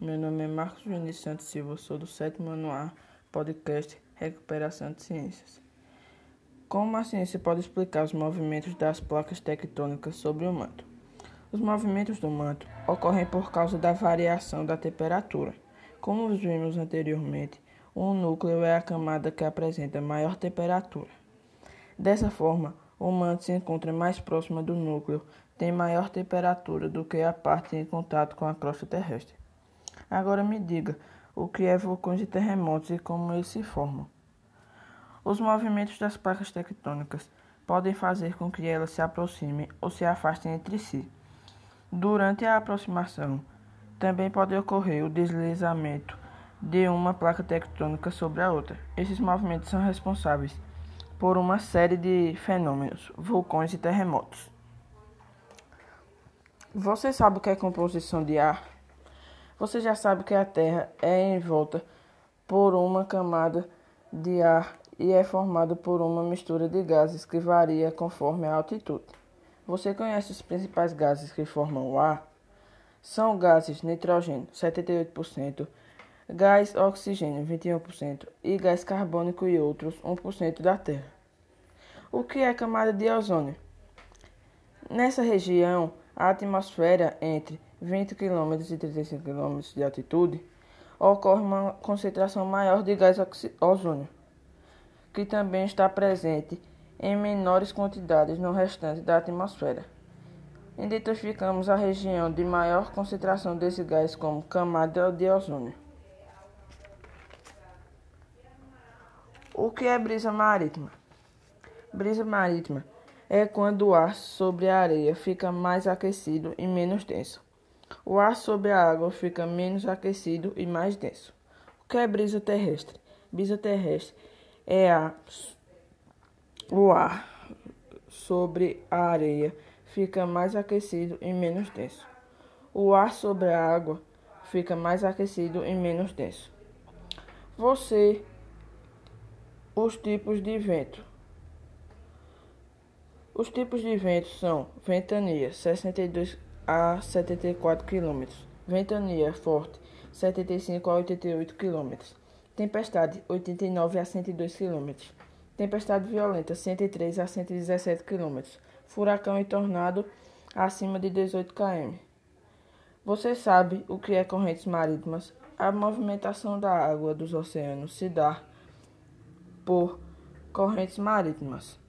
Meu nome é Marcos Vinícius Santos Silva, sou do sétimo ano A, podcast Recuperação de Ciências. Como a ciência pode explicar os movimentos das placas tectônicas sobre o manto? Os movimentos do manto ocorrem por causa da variação da temperatura. Como vimos anteriormente, o núcleo é a camada que apresenta maior temperatura. Dessa forma, o manto se encontra mais próximo do núcleo, tem maior temperatura do que a parte em contato com a crosta terrestre. Agora me diga, o que é vulcões e terremotos e como eles se formam? Os movimentos das placas tectônicas podem fazer com que elas se aproximem ou se afastem entre si. Durante a aproximação, também pode ocorrer o deslizamento de uma placa tectônica sobre a outra. Esses movimentos são responsáveis por uma série de fenômenos, vulcões e terremotos. Você sabe o que é composição de ar? Você já sabe que a Terra é envolta por uma camada de ar e é formada por uma mistura de gases que varia conforme a altitude. Você conhece os principais gases que formam o ar? São gases nitrogênio, 78%, gás oxigênio, 21% e gás carbônico e outros, 1% da Terra. O que é camada de ozônio? Nessa região, a atmosfera entre 20 km e 35 km de altitude, ocorre uma concentração maior de gás ozônio, que também está presente em menores quantidades no restante da atmosfera. Identificamos a região de maior concentração desse gás como camada de ozônio. O que é brisa marítima? Brisa marítima é quando o ar sobre a areia fica mais aquecido e menos denso. O ar sobre a água fica menos aquecido e mais denso. O que é brisa terrestre? Brisa terrestre é a, o ar sobre a areia fica mais aquecido e menos denso. O ar sobre a água fica mais aquecido e menos denso. Você, os tipos de vento. Os tipos de vento são ventania 62 a 74 km, ventania forte 75 a 88 km, tempestade 89 a 102 km, tempestade violenta 103 a 117 km, furacão e tornado acima de 18 km. Você sabe o que é correntes marítimas? A movimentação da água dos oceanos se dá por correntes marítimas.